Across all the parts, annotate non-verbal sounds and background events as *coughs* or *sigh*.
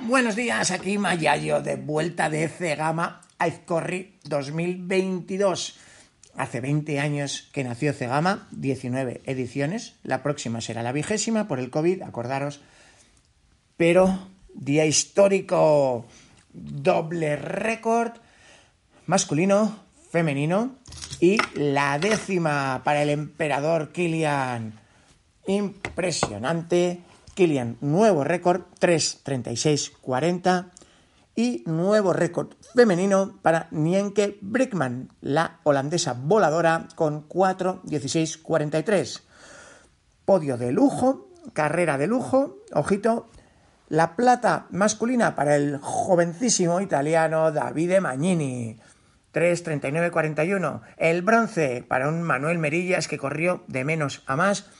Buenos días, aquí Mayayo de vuelta de Cegama a Izcorri 2022. Hace 20 años que nació Cegama, 19 ediciones. La próxima será la vigésima por el COVID, acordaros. Pero día histórico, doble récord masculino, femenino y la décima para el emperador Kilian. Impresionante. Kilian, nuevo récord, 3.36.40 y nuevo récord femenino para Nienke Brickman, la holandesa voladora con 4.16.43. Podio de lujo, carrera de lujo, ojito, la plata masculina para el jovencísimo italiano Davide Magnini, 3.39.41. El bronce para un Manuel Merillas que corrió de menos a más,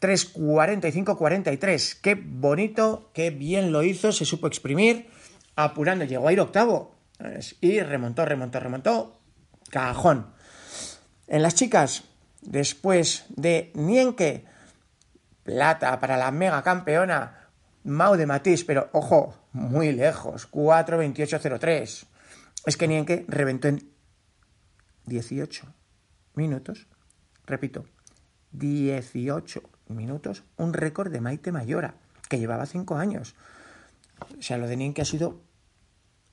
3.45.43. Qué bonito, qué bien lo hizo, se supo exprimir, apurando, llegó a ir octavo y remontó, remontó, remontó. Cajón. En las chicas, después de Nienke, plata para la mega campeona Mau de Matisse, pero ojo, muy lejos, 4.28.03. Es que Nienke reventó en 18 minutos, repito, 18 minutos, un récord de Maite Mayora, que llevaba 5 años. O sea, lo de Nienke ha sido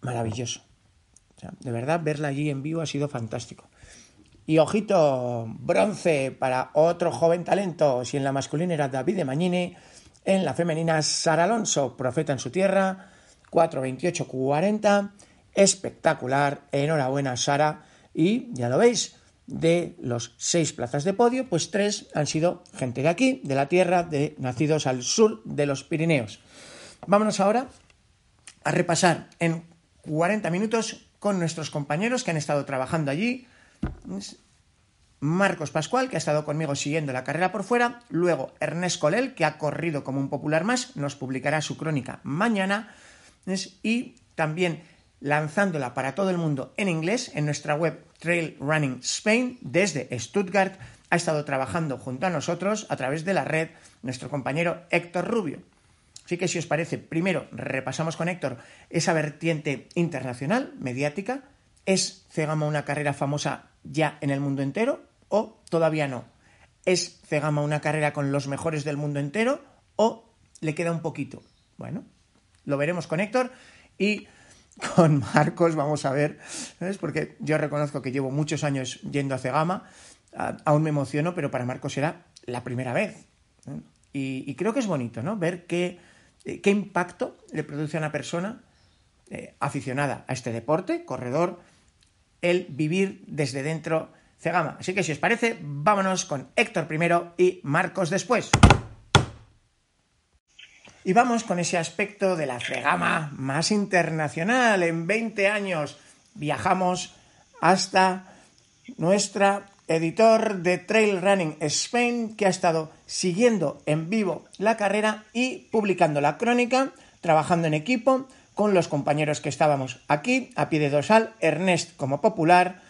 maravilloso. O sea, de verdad, verla allí en vivo ha sido fantástico. Y ojito, bronce para otro joven talento. Si en la masculina era David de Mañini, en la femenina Sara Alonso, profeta en su tierra, 4.28.40. Espectacular. Enhorabuena, Sara. Y ya lo veis, de los seis plazas de podio, pues tres han sido gente de aquí, de la tierra, de nacidos al sur de los Pirineos. Vámonos ahora a repasar en 40 minutos con nuestros compañeros que han estado trabajando allí. Marcos Pascual, que ha estado conmigo siguiendo la carrera por fuera. Luego Ernest Colel, que ha corrido como un popular más, nos publicará su crónica mañana. Y también lanzándola para todo el mundo en inglés en nuestra web Trail Running Spain desde Stuttgart. Ha estado trabajando junto a nosotros a través de la red nuestro compañero Héctor Rubio. Así que si os parece, primero repasamos con Héctor esa vertiente internacional, mediática. ¿Es Cegama una carrera famosa ya en el mundo entero o todavía no? ¿Es Cegama una carrera con los mejores del mundo entero o le queda un poquito? Bueno, lo veremos con Héctor y con Marcos vamos a ver, ¿sabes? Porque yo reconozco que llevo muchos años yendo a Cegama, aún me emociono, pero para Marcos era la primera vez. Y, creo que es bonito, ¿no? Ver qué, qué impacto le produce a una persona eh, aficionada a este deporte, corredor, el vivir desde dentro Cegama. Así que si os parece, vámonos con Héctor primero y Marcos después. Y vamos con ese aspecto de la fregama más internacional. En 20 años viajamos hasta nuestra editor de Trail Running Spain, que ha estado siguiendo en vivo la carrera y publicando la crónica, trabajando en equipo con los compañeros que estábamos aquí, a pie de dorsal, Ernest como popular,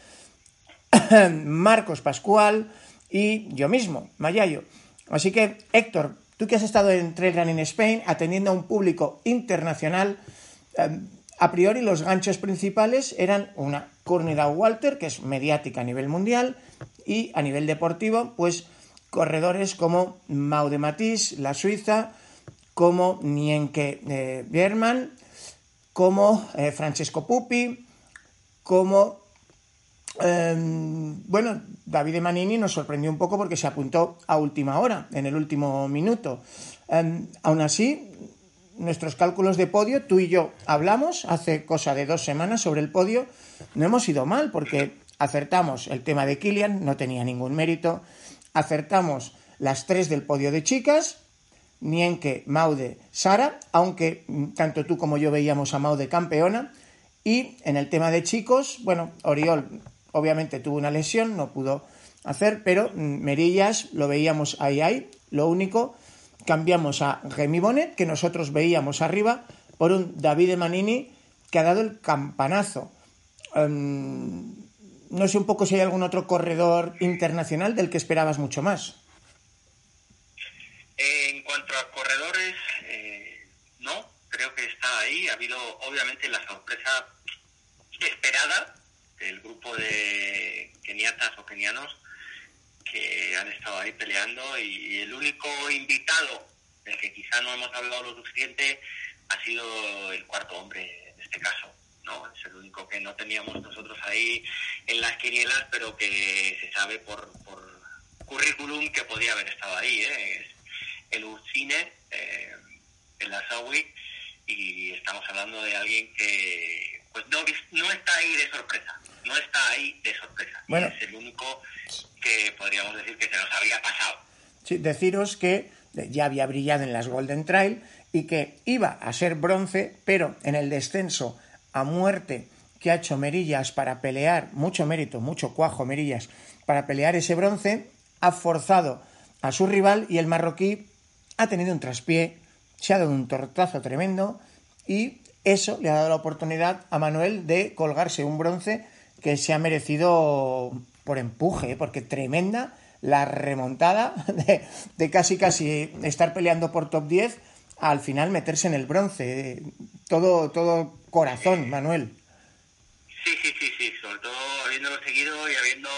*coughs* Marcos Pascual y yo mismo, Mayayo. Así que, Héctor, Tú que has estado en Trail Running Spain atendiendo a un público internacional, eh, a priori los ganchos principales eran una Courtney Walter, que es mediática a nivel mundial, y a nivel deportivo, pues corredores como Mau de Matisse, la Suiza, como Nienke eh, Biermann, como eh, Francesco Pupi, como Em, bueno, David Manini nos sorprendió un poco porque se apuntó a última hora, en el último minuto. Em, aún así, nuestros cálculos de podio, tú y yo hablamos hace cosa de dos semanas sobre el podio, no hemos ido mal porque acertamos el tema de Kilian, no tenía ningún mérito, acertamos las tres del podio de chicas, Nienke, Maude, Sara, aunque mm, tanto tú como yo veíamos a Maude campeona. Y en el tema de chicos, bueno, Oriol obviamente tuvo una lesión, no pudo hacer, pero mm, Merillas lo veíamos ahí, ahí. Lo único, cambiamos a Remy Bonnet, que nosotros veíamos arriba, por un David Manini que ha dado el campanazo. Em, no sé un poco si hay algún otro corredor internacional del que esperabas mucho más. En cuanto a corredores, eh, no, creo que está ahí. Ha habido obviamente la sorpresa esperada del grupo de keniatas o kenianos que han estado ahí peleando y el único invitado del que quizá no hemos hablado lo suficiente ha sido el cuarto hombre en este caso. ¿no? Es el único que no teníamos nosotros ahí en las quinielas, pero que se sabe por, por currículum que podía haber estado ahí. ¿eh? Es el Ucine, eh, el Asawi, y estamos hablando de alguien que pues no, no está ahí de sorpresa, no está ahí de sorpresa. Bueno, es el único que podríamos decir que se nos había pasado. Sí, deciros que ya había brillado en las Golden Trail y que iba a ser bronce, pero en el descenso a muerte que ha hecho Merillas para pelear, mucho mérito, mucho cuajo Merillas, para pelear ese bronce, ha forzado a su rival y el marroquí ha tenido un traspié, se ha dado un tortazo tremendo y eso le ha dado la oportunidad a Manuel de colgarse un bronce que se ha merecido por empuje, porque tremenda la remontada *laughs* de, casi casi estar peleando por top 10 al final meterse en el bronce. Todo, todo corazón, Manuel. Sí, sí, sí, sí, sobre todo habiéndolo seguido y habiendo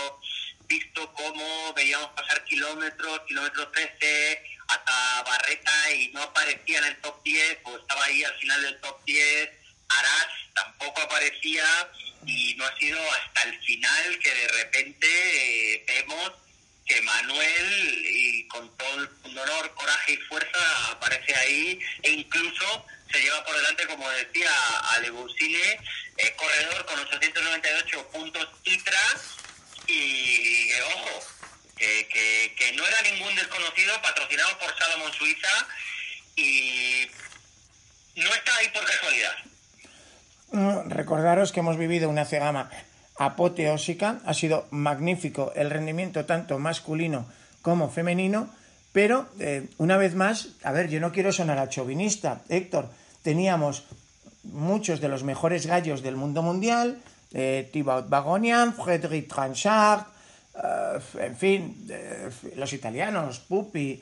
visto cómo veíamos pasar kilómetros, kilómetros 13 hasta Barreta y no aparecía en el top 10, o estaba ahí al final del top 10, Arás tampoco aparecía y no ha sido hasta el final que de repente eh, vemos que Manuel, y con todo el honor, coraje y fuerza, aparece ahí e incluso se lleva por delante, como decía, a Lebusine, eh, corredor con 898 puntos ITRA y, ojo, que, no era ningún desconocido, patrocinado por Salomon Suiza y no está ahí por casualidad. Recordaros que hemos vivido una cegama apoteósica, ha sido magnífico el rendimiento tanto masculino como femenino, pero eh, una vez más, a ver, yo no quiero sonar a chauvinista, Héctor, teníamos muchos de los mejores gallos del mundo mundial, eh, Thibaut Bagonian, Frédéric Tranchard, eh, en fin, eh, los italianos, Pupi,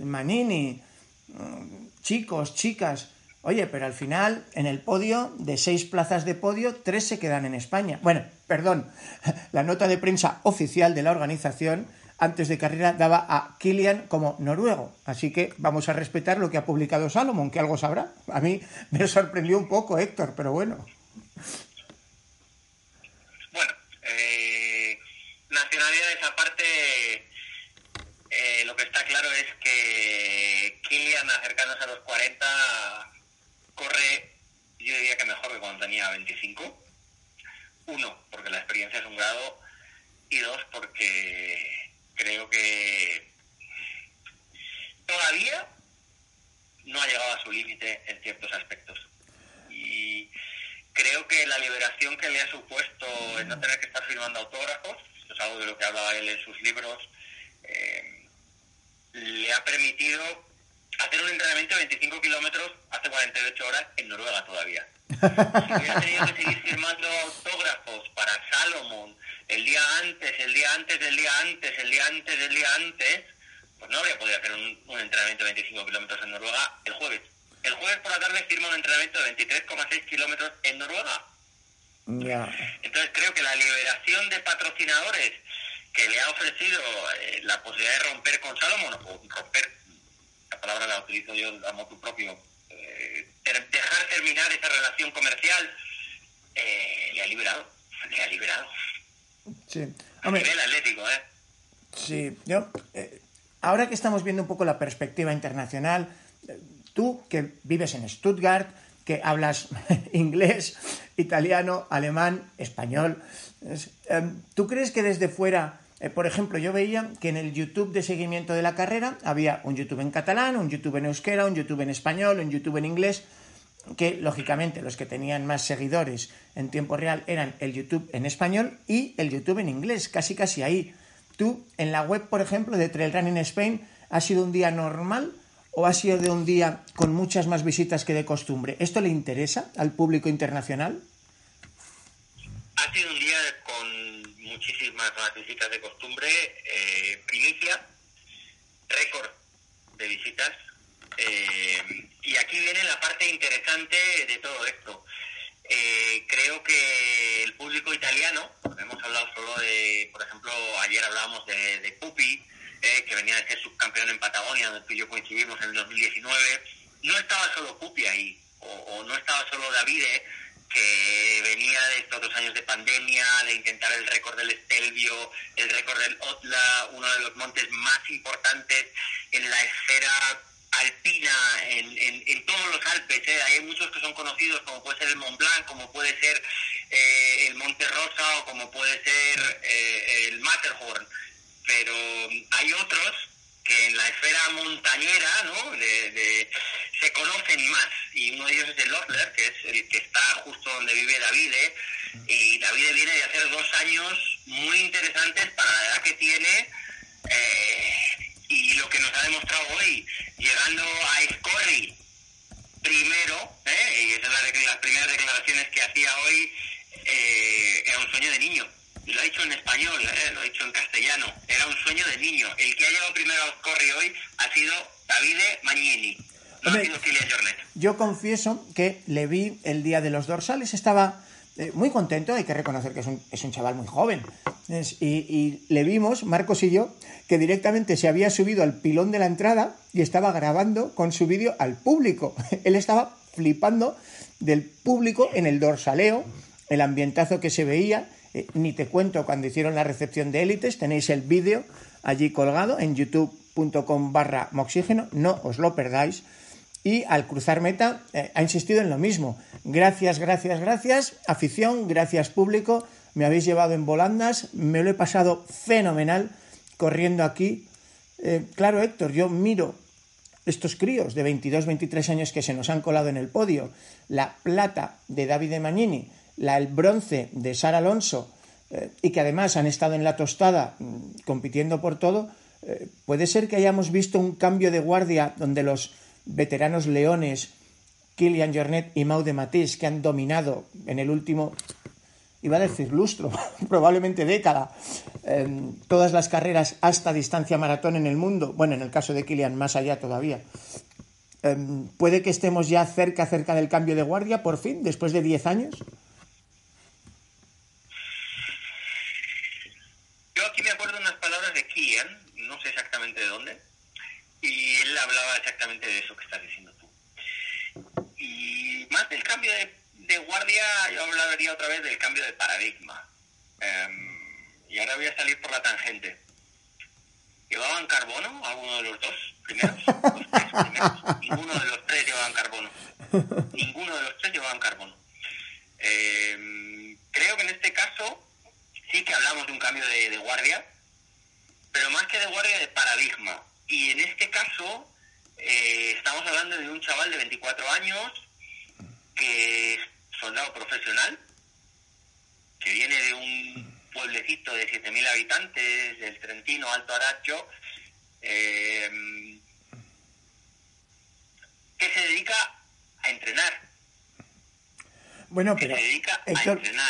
Manini, mm, chicos, chicas, Oye, pero al final, en el podio, de seis plazas de podio, tres se quedan en España. Bueno, perdón, *laughs* la nota de prensa oficial de la organización antes de carrera daba a Kilian como noruego. Así que vamos a respetar lo que ha publicado Salomon, que algo sabrá. A mí *laughs* me sorprendió un poco, Héctor, pero bueno. Bueno, eh, nacionalidades aparte, eh, lo que está claro es que Kilian, acercándose a los 40, corre, yo diría que mejor que cuando tenía 25. Uno, porque la experiencia es un grado. Y dos, porque creo que todavía no ha llegado a su límite en ciertos aspectos. Y creo que la liberación que le ha supuesto el no tener que estar firmando autógrafos, algo de lo que hablaba él en sus libros, eh, le ha permitido hacer un entrenamiento de 25 kilómetros hace 48 horas en Noruega todavía. Si hubiera tenido que seguir firmando autógrafos para Salomon el día antes, el día antes del día antes, el día antes del día antes, pues no habría podido hacer un, entrenamiento de 25 kilómetros en Noruega el jueves. El jueves por la tarde firma un entrenamiento de 23,6 kilómetros en Noruega. Entonces creo que la liberación de patrocinadores que le ha ofrecido eh, la posibilidad de romper con Salomon, o romper la palabra la utilizo yo a modo propio, eh, dejar terminar esa relación comercial, eh, le ha liberado, le ha liberado. Sí. a nivel atlético, ¿eh? Sí, yo, ahora que estamos viendo un poco la perspectiva internacional, tú que vives en Stuttgart, que hablas *laughs* inglés, italiano, alemán, español, ¿tú crees que desde fuera Eh, por ejemplo, yo veía que en el YouTube de seguimiento de la carrera había un YouTube en catalán, un YouTube en euskera, un YouTube en español, un YouTube en inglés, que lógicamente los que tenían más seguidores en tiempo real eran el YouTube en español y el YouTube en inglés, casi casi ahí. Tú, en la web, por ejemplo, de Trail Running Spain, ¿ha sido un día normal o ha sido de un día con muchas más visitas que de costumbre? ¿Esto le interesa al público internacional? Ha sido un día con muchísimas más visitas de costumbre, eh, primicia, récord de visitas. Eh, y aquí viene la parte interesante de todo esto. Eh, creo que el público italiano, hemos hablado solo de, por ejemplo, ayer hablábamos de, de Pupi, eh, que venía de ser subcampeón en Patagonia, donde tú y yo coincidimos en el 2019, no estaba solo Pupi ahí, o, no estaba solo Davide, que venía de estos dos años de pandemia, de intentar el récord del Estelvio, el récord del Otla, uno de los montes más importantes en la esfera alpina en, todos los Alpes. ¿eh? Hay muchos que son conocidos, como puede ser el Mont Blanc, como puede ser eh, el Monte Rosa o como puede ser eh, el Matterhorn. Pero hay otros que en la esfera montañera ¿no? se conocen más. Y uno de ellos es el Orler, que es el que está justo donde vive David. Y David viene de hacer dos años muy interesantes para la edad que tiene y lo que nos ha demostrado hoy, llegando a Escorri primero, ¿eh? y esas son las, primeras declaraciones que hacía hoy, eh, era un sueño de niño. Y lo ha dicho en español, ¿eh? lo ha dicho en castellano, era un sueño de niño. El que ha llegado primero a Escorri hoy ha sido Davide Magnini. No ha sido Jornet. Yo confieso que le vi el día de los dorsales, estaba eh, muy contento, hay que reconocer que es un, es un chaval muy joven. y, le vimos, Marcos y yo, que directamente se había subido al pilón de la entrada y estaba grabando con su vídeo al público. *laughs* Él estaba flipando del público en el dorsaleo, el ambientazo que se veía. Eh, ni te cuento cuando hicieron la recepción de élites, tenéis el vídeo allí colgado en youtube.com barra moxígeno, no os lo perdáis y al cruzar meta eh, ha insistido en lo mismo. Gracias, gracias, gracias, afición, gracias público, me habéis llevado en volandas, me lo he pasado fenomenal corriendo aquí. Eh, claro, Héctor, yo miro estos críos de 22, 23 años que se nos han colado en el podio, la plata de David Magnini, la, el bronce de Sara Alonso, eh, y que además han estado en la tostada mm, compitiendo por todo, puede ser que hayamos visto un cambio de guardia donde los veteranos leones, Kilian Jornet y Mau de Matís, que han dominado en el último, iba a decir lustro, *laughs* probablemente década, em, todas las carreras hasta distancia maratón en el mundo, bueno, en el caso de Kilian, más allá todavía. Em, ¿Puede que estemos ya cerca, cerca del cambio de guardia, por fin, después de 10 años? Yo aquí me acuerdo unas palabras de Kilian, no sé exactamente de dónde, y él hablaba exactamente de eso que estás diciendo tú. Y más del cambio de, guardia, yo hablaría otra vez del cambio de paradigma. Em, y ahora voy a salir por la tangente. ¿Llevaban carbono alguno de los dos primeros? Los tres primeros. Ninguno de los tres llevaban carbono. Ninguno de los tres llevaban carbono. Em, creo que en este caso sí que hablamos de un cambio de, guardia, pero más que de guardia de paradigma. Y en este caso eh, estamos hablando de un chaval de 24 años que soldado profesional, que viene de un pueblecito de 7.000 habitantes del Trentino, Alto Aracho, eh, que se dedica a entrenar. Bueno, pero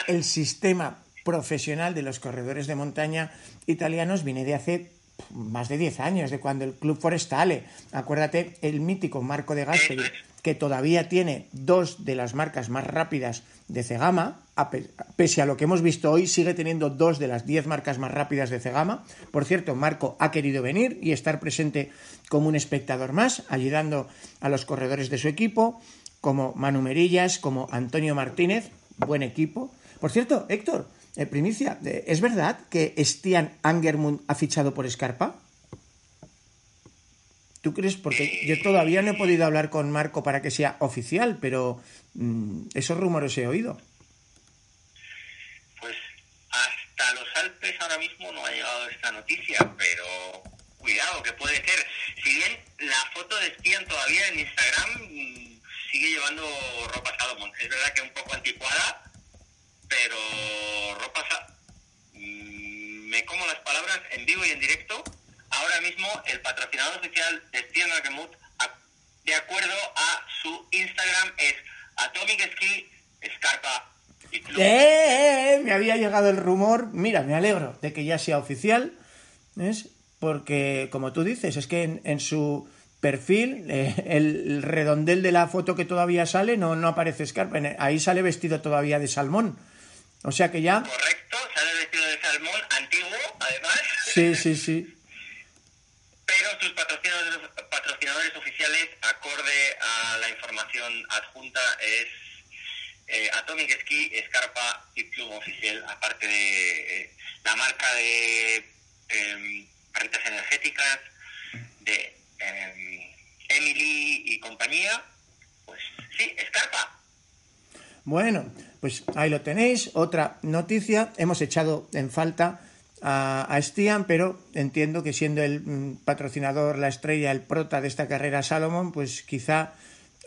el sistema profesional de los corredores de montaña italianos viene de hace más de 10 años, de cuando el Club Forestale, acuérdate, el mítico Marco de Gasperi, que todavía tiene dos de las marcas más rápidas de Cegama, pese a lo que hemos visto hoy, sigue teniendo dos de las 10 marcas más rápidas de Cegama. Por cierto, Marco ha querido venir y estar presente como un espectador más, ayudando a los corredores de su equipo, como Manu Merillas, como Antonio Martínez, buen equipo. Por cierto, Héctor, eh, primicia, eh, ¿es verdad que Stian Angermund ha fichado por Scarpa? ¿Tú crees? Porque yo todavía no he podido hablar con Marco para que sea oficial, pero mm, esos rumores he oído. Pues hasta los Alpes ahora mismo no ha llegado noticia, pero cuidado, que puede ser. Si bien la foto de Spian todavía en Instagram mm, sigue llevando ropa Salomon. Es verdad que un poco anticuada, pero ropa mm, me como las palabras en vivo y en directo. Ahora mismo el patrocinador oficial de Spian Nakamut, de acuerdo a su Instagram, es Atomic Ski Scarpa y Club. ¡Eh! Me había llegado el rumor. Mira, me alegro de que ya sea oficial. ¿Ves? Porque, como tú dices, es que en, en su perfil, eh, el redondel de la foto que todavía sale no, no aparece Scarpa. Ahí sale vestido todavía de salmón. O sea que ya. Correcto, sale vestido de salmón antiguo, además. Sí, sí, sí. Pero sus patrocinadores, patrocinadores oficiales, acorde a la adjunta, es eh, Atomic Ski, Scarpa y Club Oficial, aparte de eh, la marca de eh, barritas energéticas, de eh, Emily y compañía, pues sí, Scarpa. Bueno, pues ahí lo tenéis. Otra noticia. Hemos echado en falta a, a Stian, pero entiendo que siendo el mm, patrocinador, la estrella, el prota de esta carrera Salomon, pues quizá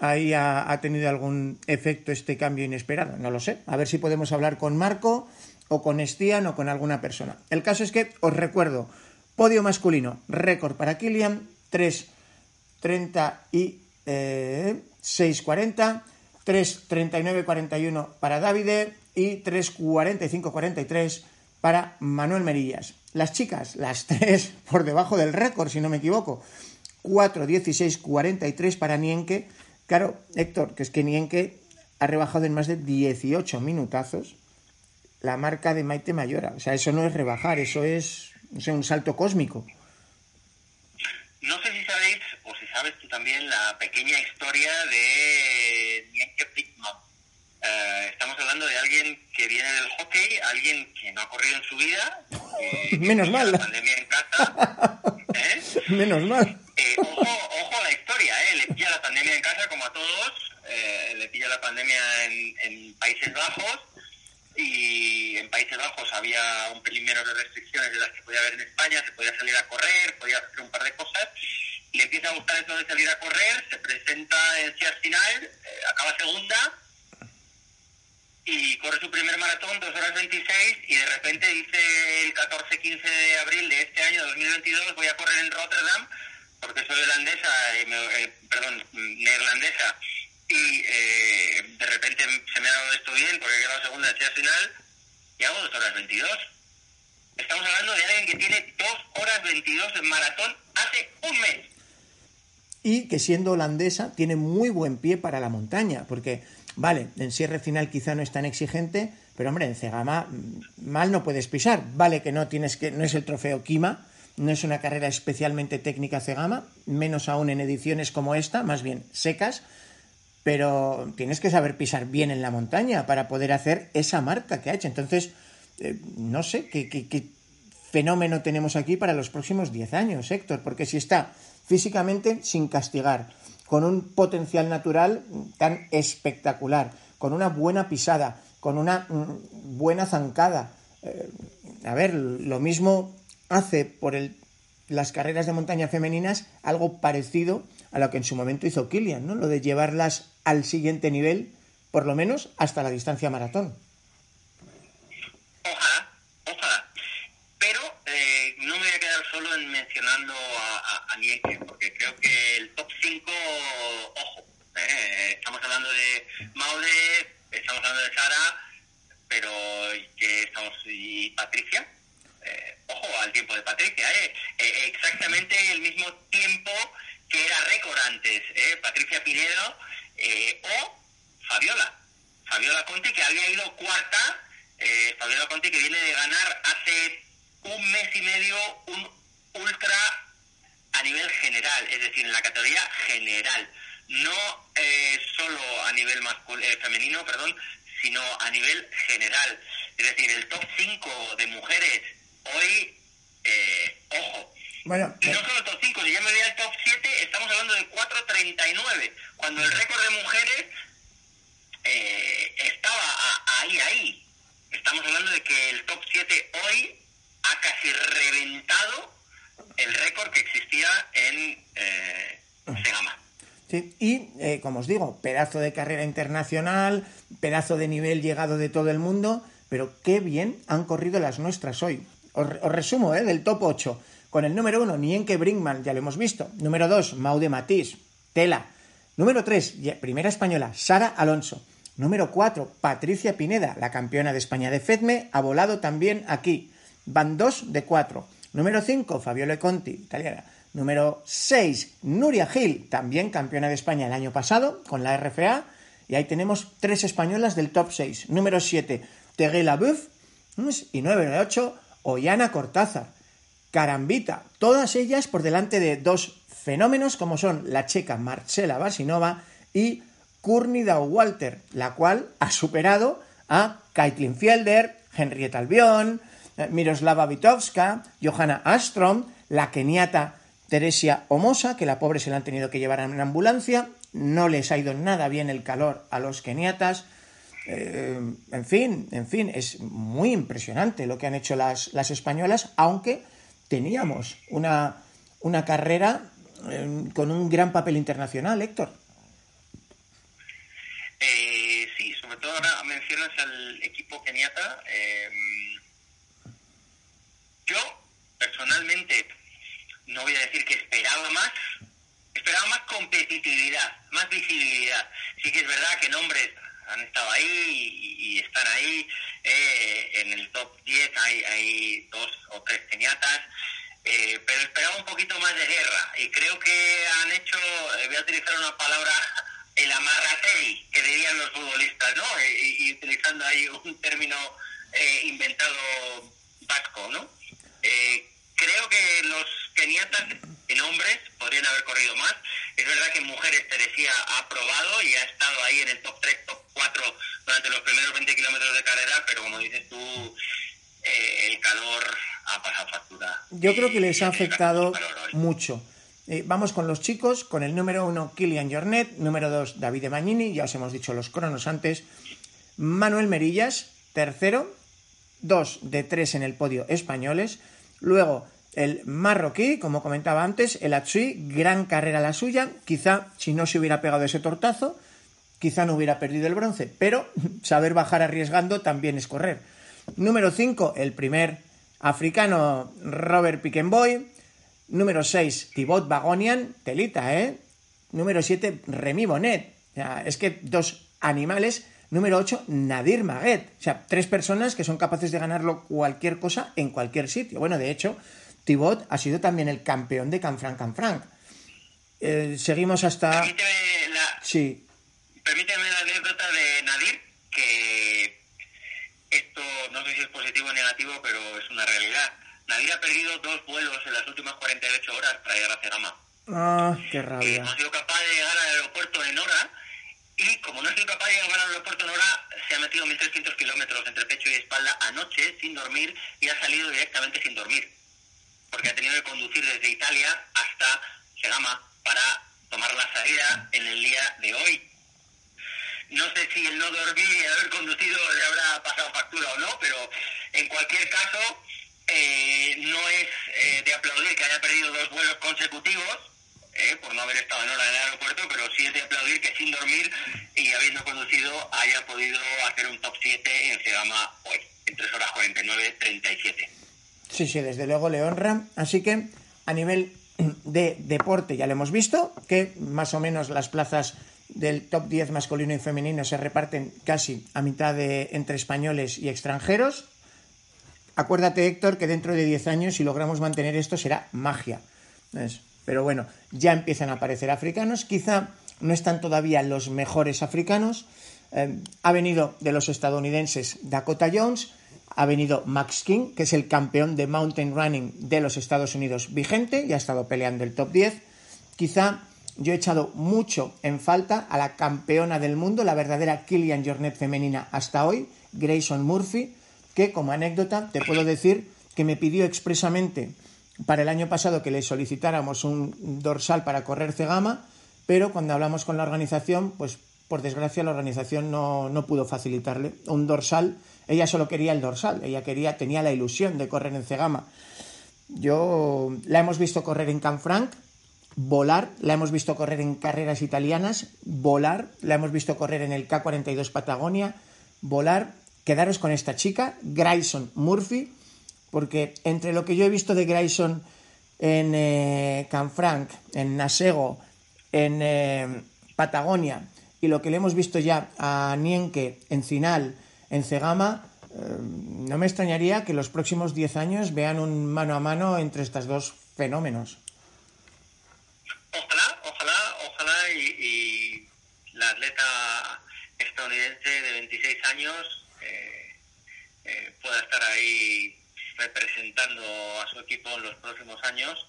ahí ha, tenido algún efecto este cambio inesperado. No lo sé. A ver si podemos hablar con Marco o con Stian o con alguna persona. El caso es que os recuerdo, podio masculino, récord para Kilian, 3.30 y eh, 6.40, 3.39.41 para Davide y 3.45.43 para Manuel Merillas. Las chicas, las *laughs* tres por debajo del récord, si no me equivoco. 4.16.43 para Nienke. Claro, Héctor, que es que Nienke ha rebajado en más de 18 minutazos la marca de Maite Mayora. O sea, eso no es rebajar, eso es no sé, un salto cósmico. No sé si sabéis, o si sabes tú también, la pequeña historia de Nienke Pittman. Eh, estamos hablando de alguien que viene del hockey, alguien que no ha corrido en su vida. *laughs* que- que Menos mal. La pandemia en casa. *laughs* ¿eh? Menos mal. Eh, ojo, ojo a la historia, ¿eh? le pilla la pandemia en casa como a todos, eh, le pilla la pandemia en, Países Bajos y en Países Bajos había un pelín menos de restricciones de las que podía haber en España, se podía salir a correr, podía hacer un par de cosas, le empieza a gustar de salir a correr, se presenta en Ciudad Final, eh, acaba segunda y corre su primer maratón, 2 horas 26, y de repente dice el 14-15 de abril de este año 2022 voy a correr en Rotterdam porque soy holandesa, y me- eh, perdón, neerlandesa, y eh, de repente se me ha dado esto bien porque he quedado segunda en Ciudad Final y hago 2 horas 22. Estamos hablando de alguien que tiene 2 horas 22 en maratón hace un mes. y que siendo holandesa tiene muy buen pie para la montaña, porque, vale, en cierre final quizá no es tan exigente, pero hombre, en Cegama mm, mal no puedes pisar, vale que no tienes que, no es el trofeo Kima, no es una carrera especialmente técnica Cegama, menos aún en ediciones como esta, más bien secas, pero tienes que saber pisar bien en la montaña para poder hacer esa marca que ha hecho. Entonces, eh, no sé qué, fenómeno tenemos aquí para los próximos 10 años, Héctor, porque si está físicamente sin castigar, con un potencial natural tan espectacular, con una buena pisada, con una mm, buena zancada, eh, a ver, lo mismo hace por el, las carreras de montaña femeninas algo parecido a lo que en su momento hizo Kilian, ¿no? Lo de llevarlas al siguiente nivel, por lo menos hasta la distancia maratón. Ojalá, ojalá. Pero eh, no me voy a quedar solo en mencionando a, a, Nienke, porque creo que el top 5, ojo, eh, estamos hablando de Maude, estamos hablando de Sara, pero que estamos y Patricia. Al tiempo de Patricia, eh. Eh, exactamente el mismo tiempo que era récord antes, eh, Patricia Pinedo o Fabiola. Fabiola Conti, que había ido cuarta, Fabiola Conti, que viene de ganar hace un mes y medio un ultra a nivel general, es decir, en la categoría general, no solo a nivel femenino, perdón, sino a nivel general. Es decir, el top 5 de mujeres hoy, eh, ojo, Bueno, y no solo top 5, si ya me voy al top 7, estamos hablando de 4.39, cuando el récord de mujeres eh, estaba a- ahí, ahí. Estamos hablando de que el top 7 hoy ha casi reventado el récord que existía en eh, Segama. Sí, y eh, como os digo, pedazo de carrera internacional, pedazo de nivel llegado de todo el mundo, pero qué bien han corrido las nuestras hoy. Os, os resumo, ¿eh? Del top 8. Con el número 1, Nienke Brinkman, ya lo hemos visto. Número 2, Maude Matisse, Tela. Número 3, primera española, Sara Alonso. Número 4, Patricia Pineda, la campeona de España de FEDME, ha volado también aquí. Van 2 de 4. Número 5, Fabiola Conti, italiana. Número 6, Nuria Gil, también campeona de España el año pasado con la RFA. Y ahí tenemos tres españolas del top 6. Número 7, Tegué Labeuf. Y número 8, Ollana Cortázar. Carambita. Todas ellas por delante de dos fenómenos como son la checa Marcela Basinova y Kurnida Walter, la cual ha superado a Kaitlin Fielder, Henrietta Albion, eh, Miroslava Witovska, Johanna Astrom, la keniata Teresia Omosa, que la pobre se la han tenido que llevar en ambulancia, no les ha ido nada bien el calor a los keniatas. Eh, en fin, en fin, es muy impresionante lo que han hecho las, las españolas, aunque teníamos una, una carrera eh, con un gran papel internacional, Héctor. Eh, sí, sobre todo ahora mencionas al equipo keniata. Eh, yo, personalmente, no voy a decir que esperaba más, esperaba más competitividad, más visibilidad. Sí que es verdad que nombres han estado ahí y, están ahí. Eh, en el top 10 hay, hay dos o tres keniatas. Eh, pero esperaba un poquito más de guerra y creo que han hecho, eh, voy a utilizar una palabra, el amarratei, que dirían los futbolistas, ¿no? Y, y utilizando ahí un término eh, inventado vasco, ¿no? Eh, creo que los keniatas en hombres podrían haber corrido más. Es verdad que en mujeres Teresía ha probado y ha estado ahí en el top 3, top 4 durante los primeros 20 kilómetros de carrera, pero como dices tú, eh, el calor ha pasado factura. Yo creo que les ha afectado mucho. Eh, vamos con los chicos, con el número 1 Kilian Jornet, número 2 David Magnini, ya os hemos dicho los cronos antes, Manuel Merillas, tercero, 2 de 3 en el podio españoles, luego el marroquí, como comentaba antes, el Atsui, gran carrera la suya, quizá si no se hubiera pegado ese tortazo, quizá no hubiera perdido el bronce, pero saber bajar arriesgando también es correr. Número 5, el primer africano Robert Pickenboy. Número 6, Thibaut Bagonian, telita, ¿eh? Número 7, Remy Bonnet. O sea, es que dos animales. Número 8, Nadir Maguet. O sea, tres personas que son capaces de ganarlo cualquier cosa en cualquier sitio. Bueno, de hecho, Thibaut ha sido también el campeón de Canfranc Canfranc. Eh, seguimos hasta... Permíteme la, Sí, permíteme la anécdota de Nadir, que esto no sé si es positivo o negativo, pero es una realidad. Nadir ha perdido dos vuelos en las últimas 48 horas para llegar a Cegama. Ah, qué Eh, rabia. no ha sido capaz de llegar al aeropuerto en hora y como no ha sido capaz de llegar al aeropuerto en hora, se ha metido 1.300 kilómetros entre pecho y espalda anoche sin dormir y ha salido directamente sin dormir. Porque ha tenido que conducir desde Italia hasta Segama para tomar la salida en el día de hoy. No sé si el no dormir y haber conducido le habrá pasado factura o no, pero en cualquier caso eh, no es eh, de aplaudir que haya perdido dos vuelos consecutivos eh, por no haber estado en hora en el aeropuerto, pero sí es de aplaudir que sin dormir y habiendo conducido haya podido hacer un top 7 en Segama hoy, en 3 horas 49.37. Sí, sí, desde luego le honra. Así que a nivel *clears throat* de deporte ya lo hemos visto, que más o menos las plazas del top 10 masculino y femenino se reparten casi a mitad de entre españoles y extranjeros. Acuérdate, Héctor, que dentro de 10 años, si logramos mantener esto, será magia. Pero bueno, ya empiezan a aparecer africanos. Quizá no están todavía los mejores africanos. Eh, ha venido de los estadounidenses Dakota Jones, ha venido Max King, que es el campeón de mountain running de los Estados Unidos vigente y ha estado peleando el top 10. Quizá yo he echado mucho en falta a la campeona del mundo, la verdadera Kilian Jornet femenina hasta hoy, Grayson Murphy, que como anécdota te puedo decir que me pidió expresamente para el año pasado que le solicitáramos un dorsal para correr Cegama, pero cuando hablamos con la organización, pues por desgracia, la organización no, no, pudo facilitarle un dorsal. Ella solo quería el dorsal, ella quería, tenía la ilusión de correr en Cegama. Yo la hemos visto correr en Canfranc, volar, la hemos visto correr en carreras italianas, volar, la hemos visto correr en el K42 Patagonia, volar. Quedaros con esta chica, Grayson Murphy, porque entre lo que yo he visto de Grayson en eh, Canfranc, en Nasego, en eh, Patagonia, y lo que le hemos visto ya a Nienke en Cinal, en Cegama, eh, no me extrañaría que los próximos 10 años vean un mano a mano entre estos dos fenómenos. Ojalá, ojalá, ojalá y, la atleta estadounidense de 26 años eh, eh, pueda estar ahí representando a su equipo en los próximos años.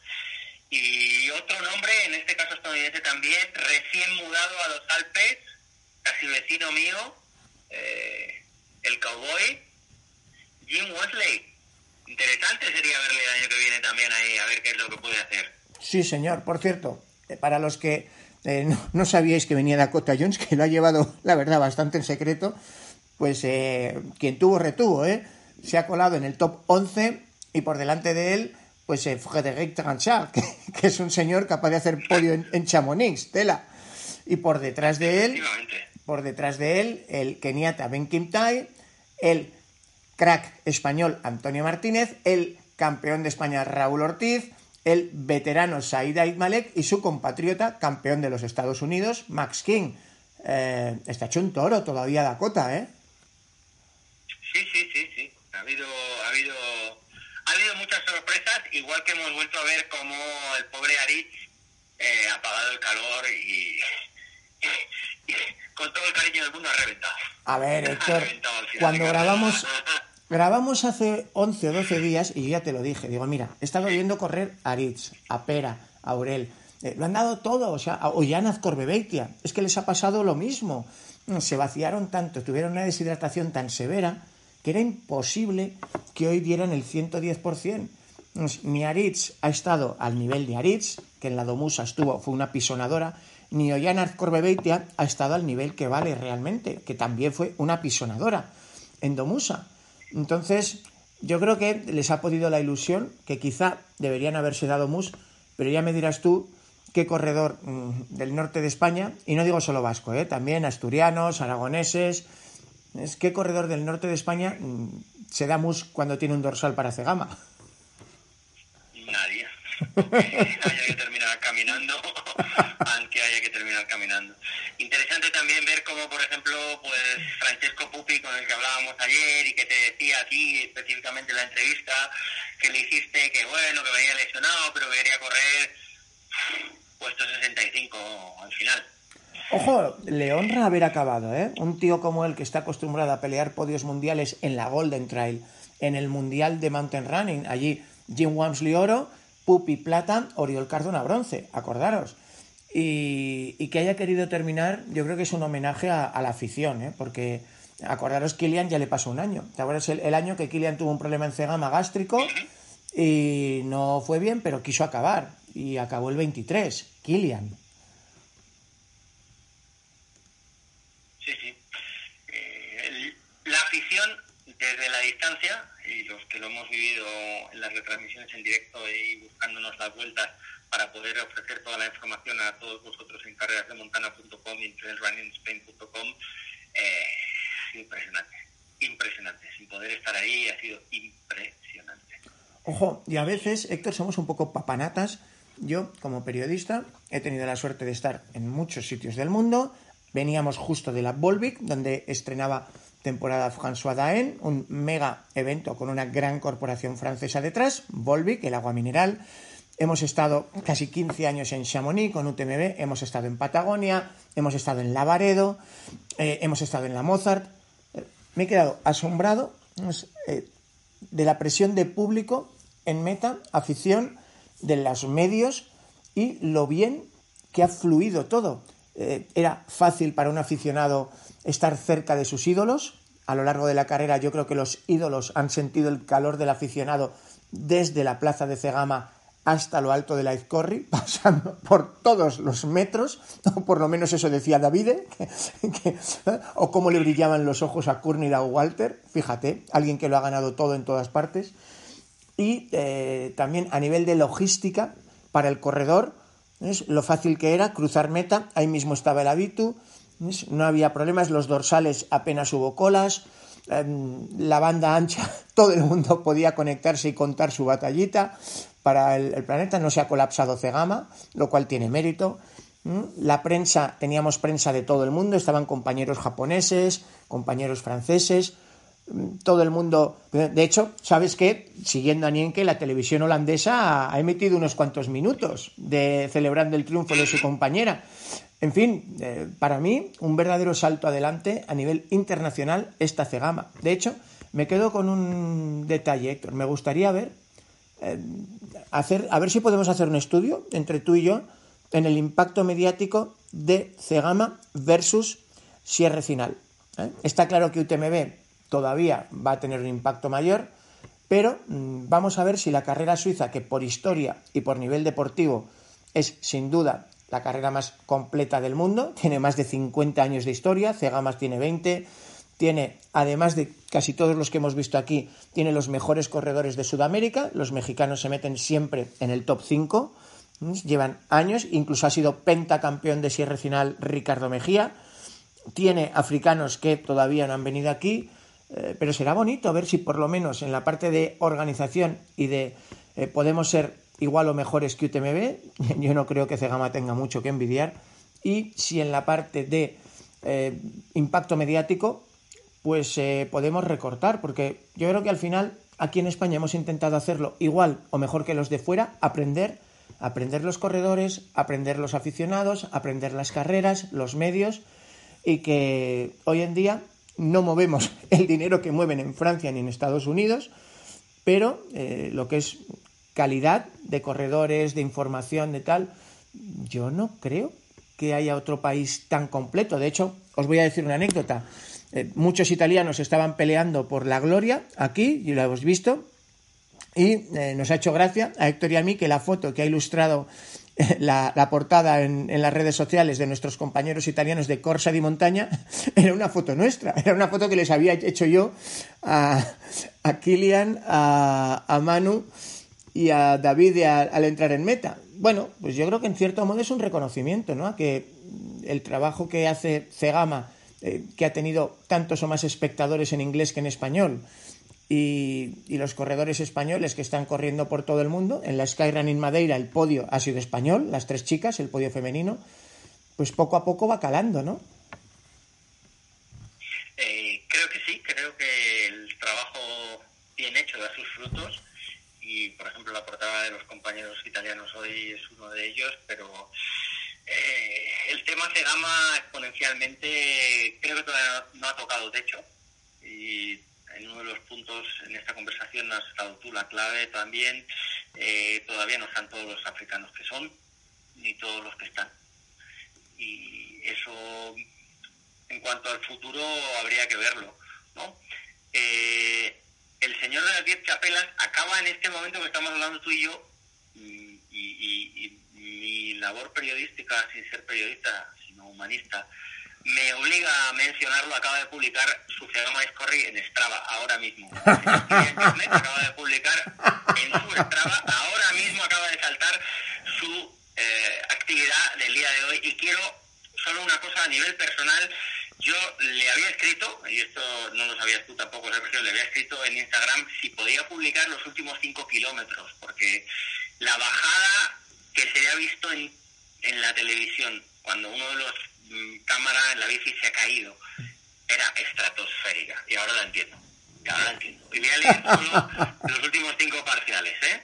Y otro nombre, en este caso estadounidense también, recién mudado a los Alpes, casi vecino mío, el cowboy, Jim Wesley. Interesante sería verle el año que viene también ahí, a ver qué es lo que puede hacer. Sí, señor. Por cierto, eh, para los que eh, no, sabíais que venía Dakota Jones, que lo ha llevado, *laughs* la verdad, bastante en secreto, pues eh, quien tuvo, retuvo, ¿eh? Se ha colado en el top 11 y por delante de él, pues eh, Frédéric Tranchard, que, que, es un señor capaz de hacer podio en, Chamonix, tela. Y por detrás de él, por detrás de él, el keniata Ben Kimtai, el crack español Antonio Martínez, el campeón de España Raúl Ortiz, el veterano Said Malek y su compatriota, campeón de los Estados Unidos, Max King. Eh, está hecho un toro todavía Dakota, ¿eh? Sí, sí, sí, sí. Ha habido, ha habido, ha habido muchas sorpresas, igual que hemos vuelto a ver cómo el pobre Aritz eh, ha pagado el calor y, con todo el cariño del mundo ha reventado. A ver, Héctor, cuando grabamos, grabamos hace 11 o 12 días, y ya te lo dije, digo, mira, he estado viendo correr a Aritz, a Pera, a Aurel, eh, lo han dado todo, o sea, a Ollanaz Corbebeitia, es que les ha pasado lo mismo, se vaciaron tanto, tuvieron una deshidratación tan severa, que era imposible que hoy dieran el 110%. Ni Aritz ha estado al nivel de Aritz, que en la Domusa estuvo, fue una pisonadora, ni Ollana Corbebeitia ha estado al nivel que vale realmente, que también fue una pisonadora en Domusa. Entonces, yo creo que les ha podido la ilusión, que quizá deberían haberse dado mus, pero ya me dirás tú qué corredor mm, del norte de España, y no digo solo vasco, ¿eh? también asturianos, aragoneses, es qué corredor del norte de España mm, se da mus cuando tiene un dorsal para cegama. Nadie. *laughs* haya que terminar caminando, *laughs* aunque haya que terminar caminando. Interesante también ver cómo, por ejemplo, pues Francesco Pupi, con el que hablábamos ayer y que te decía a ti específicamente en la entrevista que le hiciste que bueno, que venía lesionado, pero quería correr puesto 65 al final. Ojo, le honra haber acabado, ¿eh? Un tío como él que está acostumbrado a pelear podios mundiales en la Golden Trail, en el Mundial de Mountain Running, allí Jim Wamsley oro Pupi plata, Oriol Cardona bronce, acordaros. Y, que haya querido terminar, yo creo que es un homenaje a, la afición, ¿eh? porque acordaros, Kilian ya le pasó un año. ¿Te acuerdas el, año que Kilian tuvo un problema en cegama gástrico y no fue bien, pero quiso acabar y acabó el 23, Kilian. Sí, sí. Eh, la afición desde la distancia y los que lo hemos vivido en las retransmisiones en directo y buscándonos las vueltas para poder ofrecer toda la información a todos vosotros en carrerasdemontana.com y en trailrunningspain.com, eh, impresionante, impresionante. Sin poder estar ahí ha sido impresionante. Ojo, y a veces, Héctor, somos un poco papanatas. Yo, como periodista, he tenido la suerte de estar en muchos sitios del mundo. Veníamos justo de la Volvic, donde estrenaba temporada François Daen, un mega evento con una gran corporación francesa detrás, Volvic, el agua mineral. Hemos estado casi 15 años en Chamonix con UTMB, hemos estado en Patagonia, hemos estado en Lavaredo, eh, hemos estado en la Mozart. Eh, me he quedado asombrado eh, de la presión de público en meta, afición, de los medios y lo bien que ha fluido todo. Era fácil para un aficionado estar cerca de sus ídolos. A lo largo de la carrera yo creo que los ídolos han sentido el calor del aficionado desde la plaza de Cegama hasta lo alto de la Izcorri, *laughs* pasando por todos los metros, o por lo menos eso decía Davide, o cómo le brillaban los ojos a Courtney o Walter, fíjate, alguien que lo ha ganado todo en todas partes, y eh, también a nivel de logística para el corredor, lo fácil que era cruzar meta, ahí mismo estaba el Habitu, no había problemas, los dorsales apenas hubo colas, em, la banda ancha, *laughs* todo el mundo podía conectarse y contar su batallita. Para el, planeta, no se ha colapsado Cegama, lo cual tiene mérito. La prensa, teníamos prensa de todo el mundo, estaban compañeros japoneses, compañeros franceses, todo el mundo. De hecho, ¿sabes qué? Siguiendo a Nienke, la televisión holandesa ha emitido unos cuantos minutos de celebrando el triunfo de su compañera. En fin, eh, para mí, un verdadero salto adelante a nivel internacional esta Cegama. De hecho, me quedo con un detalle, Héctor. Me gustaría ver, eh, hacer, a ver si podemos hacer un estudio entre tú y yo en el impacto mediático de Cegama versus Sierra Final. ¿eh? Está claro que UTMB todavía va a tener un impacto mayor, pero mm, vamos a ver si la carrera suiza, que por historia y por nivel deportivo es sin duda la carrera más completa del mundo, tiene más de 50 años de historia, Cegamas tiene 20, tiene, además de casi todos los que hemos visto aquí, tiene los mejores corredores de Sudamérica, los mexicanos se meten siempre en el top 5, llevan años, incluso ha sido pentacampeón de Sierra Final Ricardo Mejía, tiene africanos que todavía no han venido aquí, eh, pero será bonito ver si por lo menos en la parte de organización y de eh, podemos ser igual o mejores que UTMB, *laughs* yo no creo que Cegama tenga mucho que envidiar, y si en la parte de eh, impacto mediático, pues podemos recortar, porque yo creo que al final aquí en España hemos intentado hacerlo igual o mejor que los de fuera, aprender, aprender los corredores, aprender los aficionados, aprender las carreras, los medios, y que hoy en día no movemos *laughs* el dinero que mueven en Francia ni en Estados Unidos, pero eh, lo que es calidad de corredores, de información, de tal, yo no creo que haya otro país tan completo. De hecho, os voy a decir una anécdota. Eh, muchos italianos estaban peleando por la gloria aquí, y lo hemos visto, y eh, nos ha hecho gracia a Héctor y a mí que la foto que ha ilustrado *laughs* la, portada en, las redes sociales de nuestros compañeros italianos de Corsa di Montaña *laughs* era una foto nuestra, era una foto que les había hecho yo a, a Kilian, a, Manu y a David al entrar en meta. Bueno, pues yo creo que en cierto modo es un reconocimiento, ¿no? A que el trabajo que hace Cegama, eh, que ha tenido tantos o más espectadores en inglés que en español, y, los corredores españoles que están corriendo por todo el mundo. En la Skyrunning Madeira el podio ha sido español, las tres chicas, el podio femenino. Pues poco a poco va calando, ¿no? Eh, creo que sí, creo que el trabajo bien hecho da sus frutos y, por ejemplo, la portada de los compañeros italianos hoy es uno de ellos, pero eh, el tema se gama exponencialmente, creo que todavía no ha tocado techo y en uno de los puntos en esta conversación has estado tú la clave también. Eh, todavía no están todos los africanos que son, ni todos los que están. Y eso, en cuanto al futuro, habría que verlo. ¿no? Eh, el señor de las diez capelas acaba en este momento que estamos hablando tú y yo, y, y mi labor periodística, sin ser periodista, sino humanista, me obliga a mencionarlo, acaba de publicar su Cegama Escorri en Strava, ahora mismo. *laughs* acaba de publicar en su Strava, ahora mismo acaba de saltar su eh, actividad del día de hoy. Y quiero solo una cosa a nivel personal. Yo le había escrito, y esto no lo sabías tú tampoco, Sergio, le había escrito en Instagram si podía publicar los últimos cinco kilómetros, porque la bajada que se ha visto en, en la televisión, cuando uno de los cámara en la bici se ha caído. Era estratosférica. Y ahora la entiendo. Y ahora la entiendo. Y voy a leer solo *laughs* los últimos cinco parciales, ¿eh?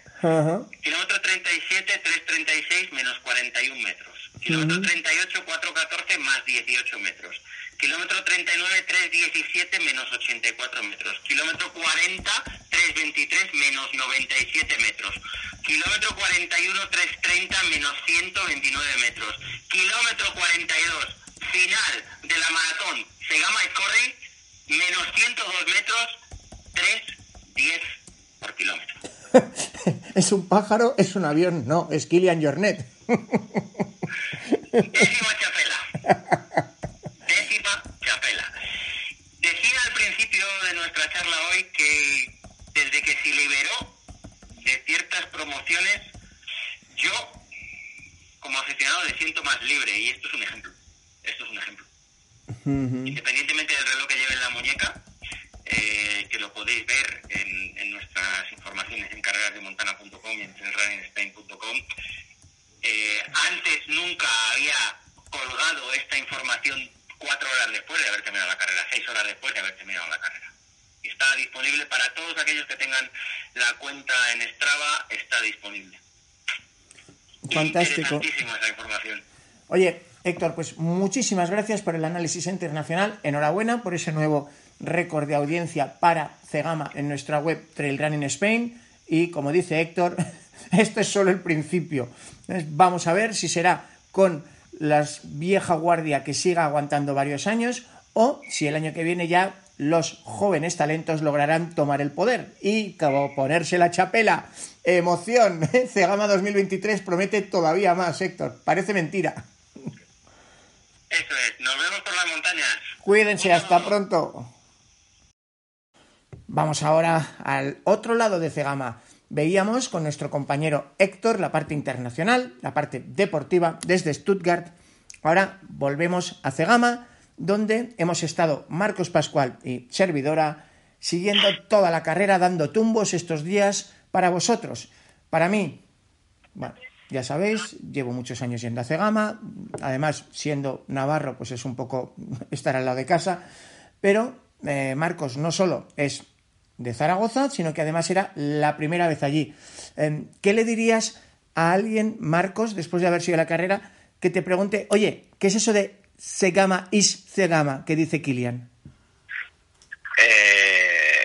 Kilómetro 37, 336 menos 41 metros. Kilómetro 38, 414 más 18 metros. Kilómetro 39, 317 menos 84 metros. Kilómetro 40, 323 menos 97 metros. Kilómetro 41, 330 menos 129 metros. Kilómetro 42, final de la maratón Segama Corre, menos 102 metros, 3, 10 por kilómetro. *laughs* ¿Es un pájaro? ¿Es un avión? No, es Kilian Jornet. Décima chapela. *laughs* Décima chapela. Decía al principio de nuestra charla hoy que desde que se liberó de ciertas promociones, yo, como aficionado, le siento más libre. Y esto es un ejemplo. Esto es un ejemplo. Independientemente del reloj que lleve en la muñeca, eh, que lo podéis ver en, en nuestras informaciones en carrerasdemontana.com y en trailrunningspain.com, eh, antes nunca había colgado esta información cuatro horas después de haber terminado la carrera, seis horas después de haber terminado la carrera. Está disponible para todos aquellos que tengan la cuenta en Strava, está disponible. Fantástico. Esa información. Oye, Héctor, pues muchísimas gracias por el análisis internacional. Enhorabuena por ese nuevo récord de audiencia para Cegama en nuestra web Trail Running Spain. Y como dice Héctor, *laughs* esto es solo el principio. Vamos a ver si será con la vieja guardia que siga aguantando varios años o si el año que viene ya los jóvenes talentos lograrán tomar el poder y como ponerse la chapela. Emoción. *laughs* Cegama 2023 promete todavía más, Héctor. Parece mentira. Eso es, nos vemos por las montañas. Cuídense, hasta pronto. Vamos ahora al otro lado de Cegama. Veíamos con nuestro compañero Héctor la parte internacional, la parte deportiva desde Stuttgart. Ahora volvemos a Cegama, donde hemos estado Marcos Pascual y servidora siguiendo toda la carrera, dando tumbos estos días para vosotros. Para mí, bueno, ya sabéis, llevo muchos años yendo a Cegama, además siendo navarro, pues es un poco *laughs* estar al lado de casa, pero eh, Marcos no solo es de Zaragoza, sino que además era la primera vez allí. Eh, ¿Qué le dirías a alguien, Marcos, después de haber sido la carrera, que te pregunte, oye, ¿qué es eso de Segama is Cegama que dice Kilian? Eh,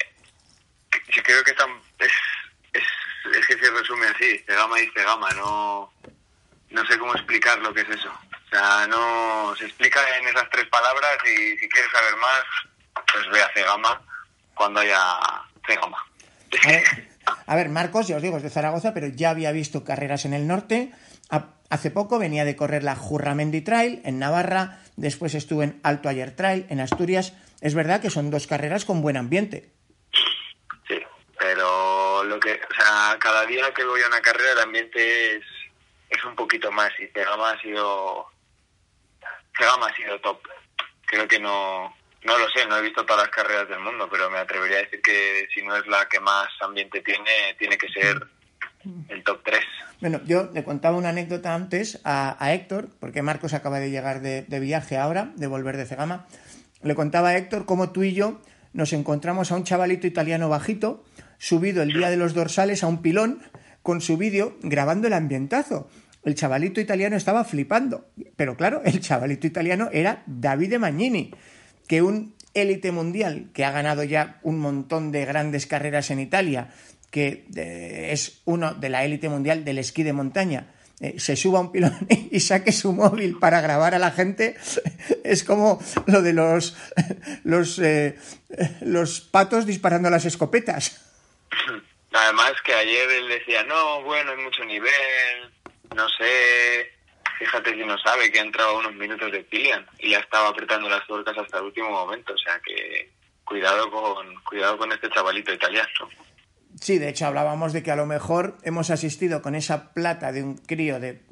creo que es, que se resume así, Cegama y Cegama, no, no sé cómo explicar lo que es eso. O sea, no se explica en esas tres palabras y si quieres saber más, pues ve a Cegama cuando haya Cegama. A ver, a ver, Marcos, ya os digo, es de Zaragoza, pero ya había visto carreras en el norte. Ha- Hace poco venía de correr la Jurramendi Trail en Navarra, después estuve en Alto Ayer Trail en Asturias. Es verdad que son dos carreras con buen ambiente. Sí, pero lo que, o sea, cada día que voy a una carrera el ambiente es, es un poquito más y Cegama ha sido, Cegama ha sido top. Creo que no, no lo sé, no he visto todas las carreras del mundo, pero me atrevería a decir que si no es la que más ambiente tiene, tiene que ser el top 3. Bueno, yo le contaba una anécdota antes a, Héctor, porque Marcos acaba de llegar de, de viaje ahora, de volver de Cegama. Le contaba a Héctor cómo tú y yo nos encontramos a un chavalito italiano bajito, subido el día de los dorsales a un pilón, con su vídeo grabando el ambientazo. El chavalito italiano estaba flipando, pero claro, el chavalito italiano era Davide Magnini, que un élite mundial que ha ganado ya un montón de grandes carreras en Italia, que eh, es uno de la élite mundial del esquí de montaña, eh, se suba a un pilón *laughs* y saque su móvil para grabar a la gente, *laughs* es como lo de los, *laughs* los, eh, los patos disparando las escopetas. Además que ayer él decía, no, bueno, hay mucho nivel, no sé, fíjate si no sabe que ha entrado unos minutos de Kilian y ya estaba apretando las tuercas hasta el último momento, o sea que cuidado con, cuidado con este chavalito italiano. Sí, de hecho hablábamos de que a lo mejor hemos asistido con esa plata de un crío de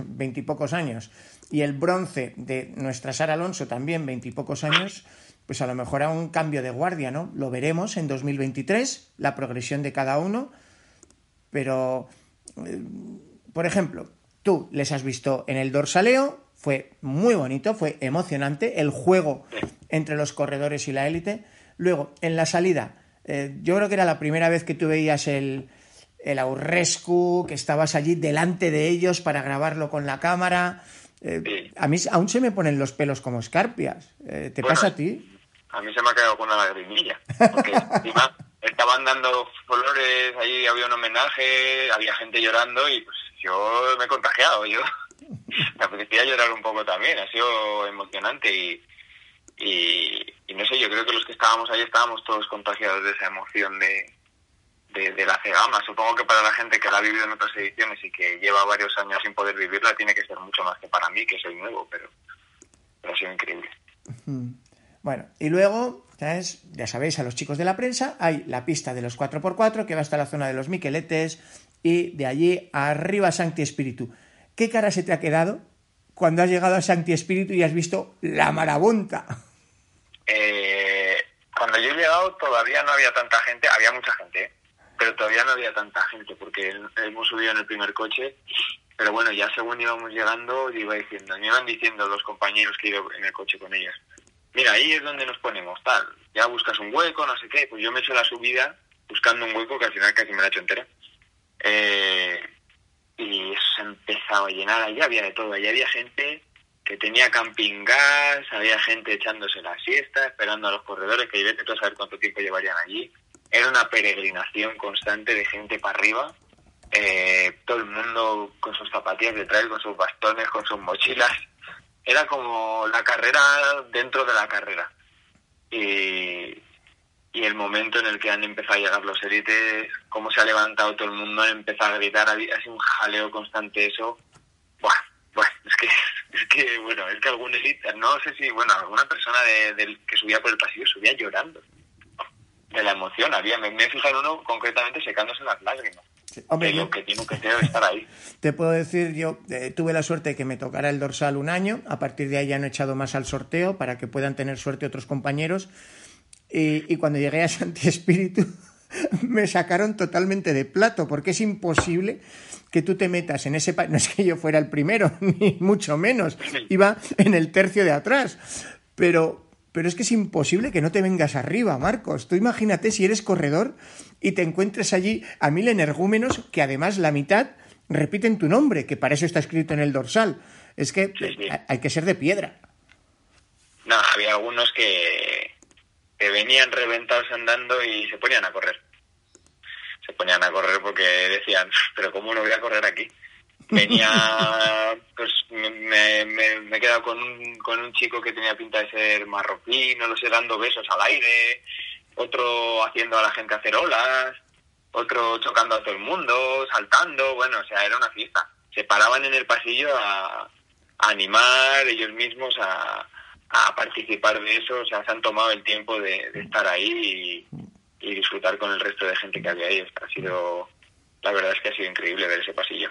veintipocos años y el bronce de nuestra Sara Alonso también veintipocos años, pues a lo mejor a un cambio de guardia, ¿no? Lo veremos en 2023, la progresión de cada uno, pero, eh, por ejemplo, tú les has visto en el dorsaleo, fue muy bonito, fue emocionante el juego entre los corredores y la élite. Luego, en la salida, eh, yo creo que era la primera vez que tú veías el, el Aurrescu, que estabas allí delante de ellos para grabarlo con la cámara. Eh, a mí aún se me ponen los pelos como escarpias. Eh, ¿Te Bueno, pasa a ti? A mí se me ha quedado con una lagrimilla, porque encima *laughs* estaban dando flores, ahí había un homenaje, había gente llorando y pues yo me he contagiado, yo *laughs* me apetecía llorar un poco también, ha sido emocionante y, y, no sé, yo creo que los que estábamos ahí estábamos todos contagiados de esa emoción de, de, la Cegama. Supongo que para la gente que la ha vivido en otras ediciones y que lleva varios años sin poder vivirla, tiene que ser mucho más que para mí, que soy nuevo, pero, pero ha sido increíble. Bueno, y luego, ya sabéis, a los chicos de la prensa, hay la pista de los 4x4 que va hasta la zona de los Miqueletes y de allí arriba Sancti Espíritu. ¿Qué cara se te ha quedado cuando has llegado a Sancti Espíritu y has visto la marabunta? Eh, cuando yo he llegado todavía no había tanta gente, había mucha gente, ¿eh? pero todavía no había tanta gente porque hemos subido en el primer coche, pero bueno, ya según íbamos llegando, iba diciendo, me iban diciendo los compañeros que iba en el coche con ellas, mira, ahí es donde nos ponemos, tal, ya buscas un hueco, no sé qué, pues yo me he hecho la subida buscando un hueco que al final casi me la he hecho entera. Eh, y eso se empezaba a llenar, allí había de todo, allí había gente que tenía camping gas, había gente echándose la siesta, esperando a los corredores, que vete tú a saber cuánto tiempo llevarían allí. Era una peregrinación constante de gente para arriba, eh, todo el mundo con sus zapatillas de trail, con sus bastones, con sus mochilas. Era como la carrera dentro de la carrera. Y, y el momento en el que han empezado a llegar los élites, cómo se ha levantado todo el mundo, han empezado a gritar, ha sido un jaleo constante eso. Buah, bueno, es que, *laughs* es que, bueno, es que algún élite, no sé si, bueno, alguna persona de, que subía por el pasillo subía llorando de la emoción. Había, me, me he fijado en uno concretamente secándose las lágrimas. hombre, yo, que tengo que estar ahí. *laughs* Te puedo decir, yo eh, tuve la suerte de que me tocara el dorsal un año, a partir de ahí ya no he echado más al sorteo para que puedan tener suerte otros compañeros y, cuando llegué a Santi Espíritu *laughs* me sacaron totalmente de plato, porque es imposible que tú te metas en ese... No es que yo fuera el primero, *laughs* ni mucho menos, iba en el tercio de atrás, pero, pero es que es imposible que no te vengas arriba, Marcos. Tú imagínate si eres corredor y te encuentres allí a mil energúmenos que además la mitad repiten tu nombre, que para eso está escrito en el dorsal. Es que hay que ser de piedra. No, había algunos que, que venían reventados andando y se ponían a correr. Se ponían a correr porque decían, pero ¿cómo no voy a correr aquí? Venía, *laughs* pues me, me, he quedado con un, con un chico que tenía pinta de ser marroquí, no lo sé, dando besos al aire, otro haciendo a la gente hacer olas, otro chocando a todo el mundo, saltando, bueno, o sea, era una fiesta. Se paraban en el pasillo a, a animar ellos mismos a, a participar de eso, o sea, se han tomado el tiempo de, estar ahí y, disfrutar con el resto de gente que había ahí. Ha sido, la verdad es que ha sido increíble ver ese pasillo.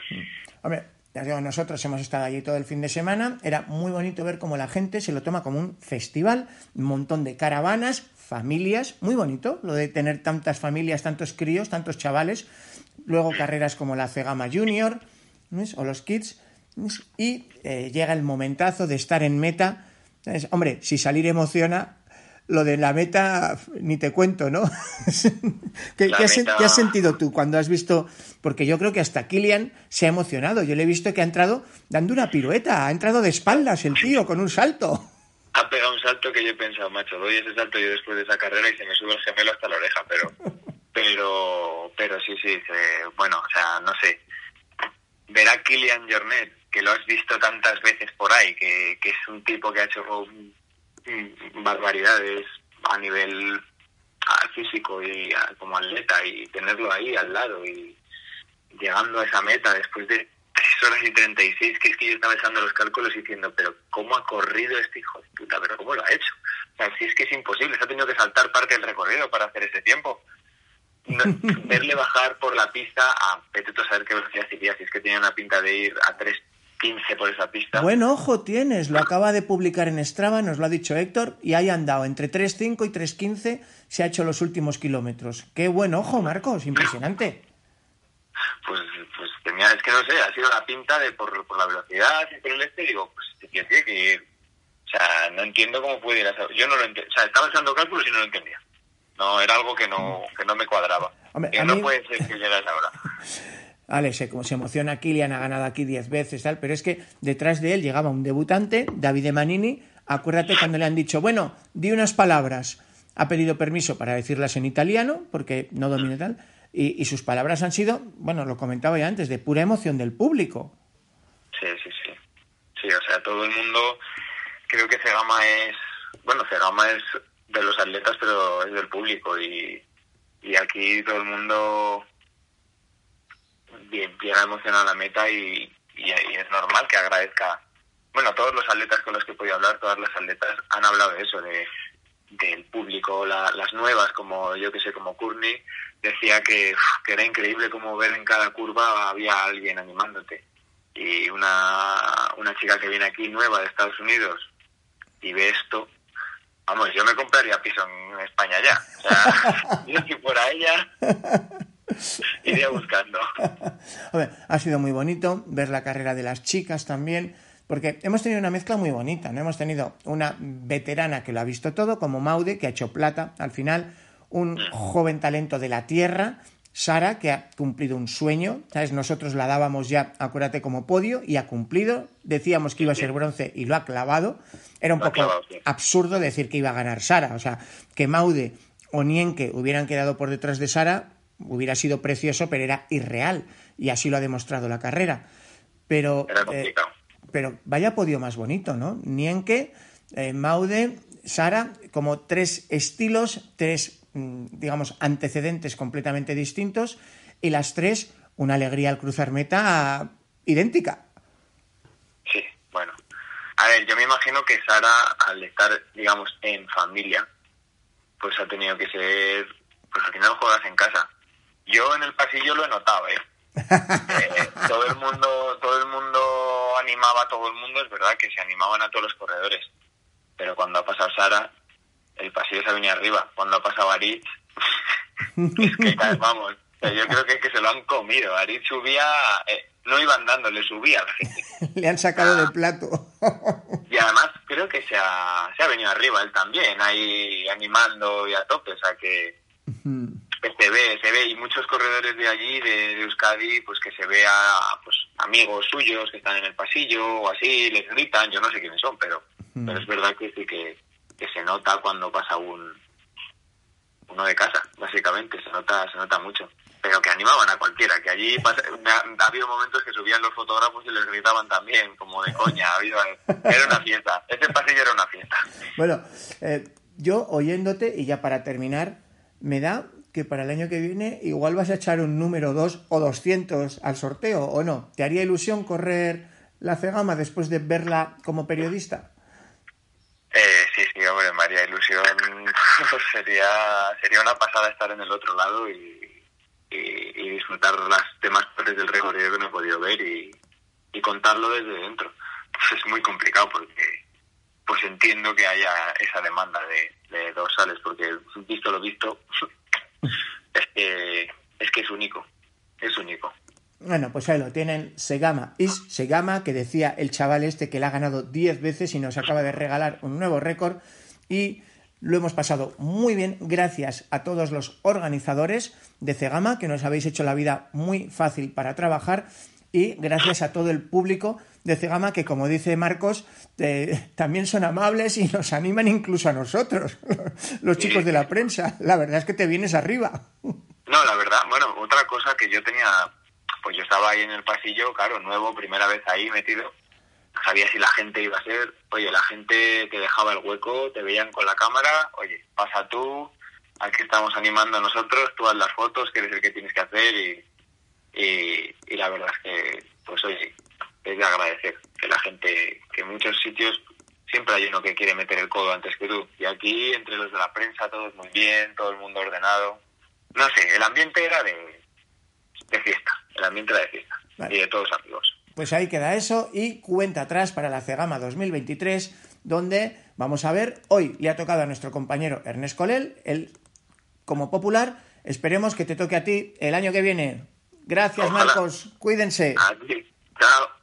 Hombre, ya digo, nosotros hemos estado allí todo el fin de semana, era muy bonito ver cómo la gente se lo toma como un festival, un montón de caravanas, familias, muy bonito lo de tener tantas familias, tantos críos, tantos chavales, luego carreras como la Cegama Junior o los Kids, y eh, llega el momentazo de estar en meta Hombre, si salir emociona, lo de la meta ni te cuento, ¿no? *laughs* ¿Qué, has, sentido tú cuando has visto? Porque yo creo que hasta Kilian se ha emocionado. Yo le he visto que ha entrado dando una pirueta, ha entrado de espaldas el tío con un salto. Ha pegado un salto que yo he pensado, macho, doy ese salto yo después de esa carrera y se me sube el gemelo hasta la oreja, pero, *laughs* pero, pero sí, sí, bueno, o sea, no sé. Ver a Kilian Jornet que lo has visto tantas veces por ahí, que, es un tipo que ha hecho barbaridades a nivel físico y como atleta y tenerlo ahí al lado y llegando a esa meta después de 3 horas y 36, que es que yo estaba echando los cálculos diciendo, pero ¿cómo ha corrido este hijo de puta? ¿Pero cómo lo ha hecho? O sea, si es que es imposible, se ha tenido que saltar parte del recorrido para hacer ese tiempo. *laughs* verle bajar por la pista a vete a saber qué velocidad iría, si es que tenía una pinta de ir a 3 15 por esa pista. Buen ojo tienes, lo acaba de publicar en Strava, nos lo ha dicho Héctor, y ahí han dado entre 3.5 y 3.15 se ha hecho los últimos kilómetros. Qué buen ojo, Marcos, impresionante. Pues, pues tenía, es que no sé, ha sido la pinta de por, la velocidad y por el este, digo, pues tío tiene que ir. O sea, no entiendo cómo puede ir a Yo no lo entiendo. O sea, estaba echando cálculos y no lo entendía. No, era algo que no, que no me cuadraba. que no puede ser que llegas ahora. *laughs* Vale, se, se emociona Kilian, ha ganado aquí 10 veces, tal, pero es que detrás de él llegaba un debutante, Davide Manini. Acuérdate cuando le han dicho, bueno, di unas palabras. Ha pedido permiso para decirlas en italiano, porque no domina tal, y, sus palabras han sido, bueno, lo comentaba ya antes, de pura emoción del público. Sí, sí, sí. Sí, o sea, todo el mundo, creo que Cegama es, bueno, Cegama es de los atletas, pero es del público y y aquí todo el mundo bien, llega emocionado a la meta y, y, es normal que agradezca. Bueno, todos los atletas con los que he podido hablar, todas las atletas han hablado de eso, de del público, las nuevas, como yo que sé, como Courtney, decía que, que era increíble como ver en cada curva había alguien animándote. Y una, una chica que viene aquí nueva de Estados Unidos y ve esto, vamos, yo me compraría piso en España ya. O sea, *laughs* yo si fuera ella, *laughs* iría buscando. *laughs* ha sido muy bonito ver la carrera de las chicas también, porque hemos tenido una mezcla muy bonita, ¿no? Hemos tenido una veterana que lo ha visto todo, como Maude, que ha hecho plata al final, un mm. joven talento de la tierra, Sara, que ha cumplido un sueño, ¿sabes? Nosotros la dábamos ya, acuérdate, como podio y ha cumplido. Decíamos que iba a ser bronce y lo ha clavado. Era un poco absurdo decir que iba a ganar Sara. O sea, que Maude o Nienke hubieran quedado por detrás de Sara hubiera sido precioso, pero era irreal. Y así lo ha demostrado la carrera. Pero, eh, pero vaya podio más bonito, ¿no? Nienke, eh, Maude, Sara, como tres estilos, tres Mm, digamos, antecedentes completamente distintos y las tres, una alegría al cruzar meta idéntica. Sí, bueno. A ver, yo me imagino que Sara, al estar, digamos, en familia, pues ha tenido que ser, pues al final juegas en casa. Yo en el pasillo lo he notado, ¿eh? *laughs* eh todo el mundo, todo el mundo animaba a todo el mundo, es verdad que se animaban a todos los corredores. Pero cuando ha pasado Sara, el pasillo se ha venido arriba. Cuando ha pasado Aritz, *laughs* es que vamos, yo creo que, es que se lo han comido. Aritz subía, eh, no iba andando, le subía a la gente. *laughs* le han sacado del plato. y además creo que se ha, se ha venido arriba él también, ahí animando y a tope, o sea que... se ve, se ve, y muchos corredores de allí, de, Euskadi, pues que se ve a pues, amigos suyos que están en el pasillo o así, les gritan, yo no sé quiénes son, pero, pero es verdad que sí que, que se nota cuando pasa un uno de casa, básicamente, se nota, se nota mucho. Pero que animaban a cualquiera, que allí ha, habido momentos que subían los fotógrafos y les gritaban también, como de coña, ha habido, era una fiesta, ese pasillo era una fiesta. Bueno, eh, yo oyéndote, y ya para terminar, me da que para el año que viene igual vas a echar un número 2 o 200 al sorteo, ¿o no? ¿Te haría ilusión correr la Cegama después de verla como periodista? Eh, sí, sí, hombre, María Ilusión *laughs* sería sería una pasada estar en el otro lado y, disfrutar las demás partes del recorrido que no he podido ver y, contarlo desde dentro. Pues es muy complicado porque pues entiendo que haya esa demanda de, de dorsales porque visto lo visto *laughs* es que es que es único, es único. Bueno, pues ahí lo tienen, Segama is Segama, que decía el chaval este que le ha ganado 10 veces y nos acaba de regalar un nuevo récord. Y lo hemos pasado muy bien gracias a todos los organizadores de Cegama que nos habéis hecho la vida muy fácil para trabajar y gracias a todo el público de Cegama que como dice Marcos eh, también son amables y nos animan incluso a nosotros, *laughs* los chicos de la prensa. La verdad es que te vienes arriba. No, la verdad, bueno, otra cosa que yo tenía pues yo estaba ahí en el pasillo, claro, nuevo, primera vez ahí metido. Sabía si la gente iba a ser, oye, la gente te dejaba el hueco, te veían con la cámara, oye, pasa tú, aquí estamos animando a nosotros, tú haz las fotos, que eres el que tienes que hacer y, y, la verdad es que, pues oye, es de agradecer que la gente, que en muchos sitios siempre hay uno que quiere meter el codo antes que tú. Y aquí, entre los de la prensa, todos muy bien, todo el mundo ordenado. No sé, el ambiente era de, de fiesta, el ambiente de fiesta y de todos amigos. Pues ahí queda eso y cuenta atrás para la Cegama 2023, donde vamos a ver, hoy le ha tocado a nuestro compañero Ernest Colel, él como popular, esperemos que te toque a ti el año que viene. Gracias Marcos, cuídense. Chao.